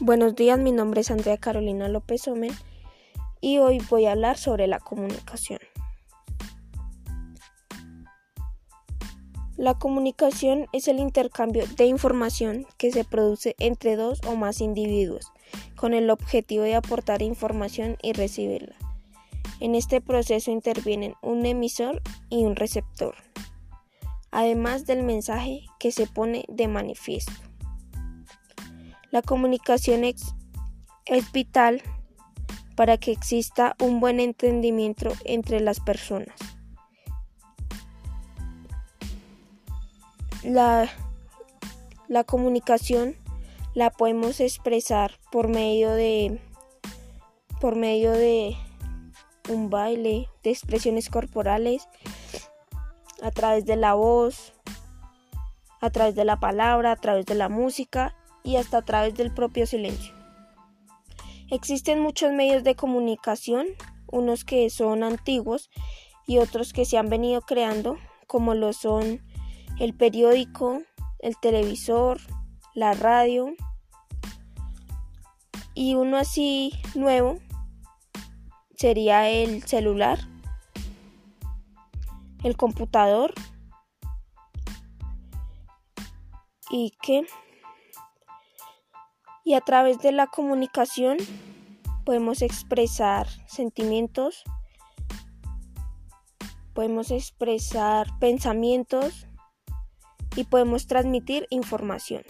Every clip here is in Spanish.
Buenos días, mi nombre es Andrea Carolina López Omen y hoy voy a hablar sobre la comunicación. La comunicación es el intercambio de información que se produce entre dos o más individuos con el objetivo de aportar información y recibirla. En este proceso intervienen un emisor y un receptor, además del mensaje que se pone de manifiesto. La comunicación es, vital para que exista un buen entendimiento entre las personas. La, la comunicación la podemos expresar por medio de por medio de un baile, de expresiones corporales, a través de la voz, a través de la palabra, a través de la música y hasta a través del propio silencio. Existen muchos medios de comunicación, unos que son antiguos y otros que se han venido creando, como lo son el periódico, el televisor, la radio y uno así nuevo sería el celular, el computador y que y a través de la comunicación podemos expresar sentimientos, podemos expresar pensamientos y podemos transmitir información.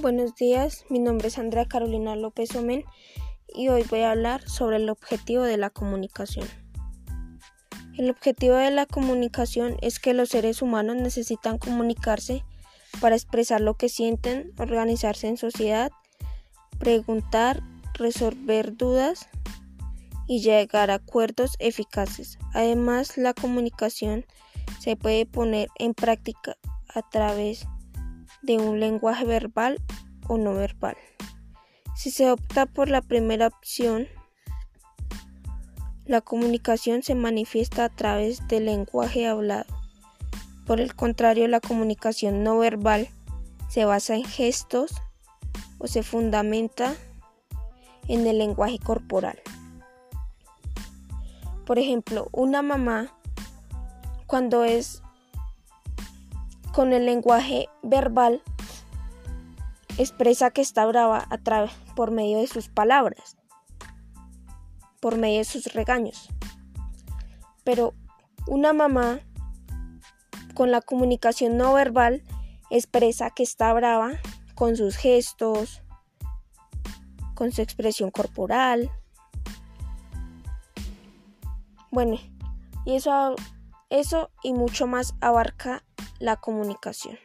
Buenos días, mi nombre es Andrea Carolina López Omen y hoy voy a hablar sobre el objetivo de la comunicación. El objetivo de la comunicación es que los seres humanos necesitan comunicarse para expresar lo que sienten, organizarse en sociedad, preguntar, resolver dudas y llegar a acuerdos eficaces. Además, la comunicación se puede poner en práctica a través de un lenguaje verbal o no verbal. Si se opta por la primera opción, la comunicación se manifiesta a través del lenguaje hablado. Por el contrario, la comunicación no verbal se basa en gestos o se fundamenta en el lenguaje corporal. Por ejemplo, una mamá cuando es con el lenguaje verbal expresa que está brava a por medio de sus palabras, por medio de sus regaños. Pero una mamá con la comunicación no verbal expresa que está brava con sus gestos, con su expresión corporal. Bueno, y eso, eso y mucho más abarca la comunicación.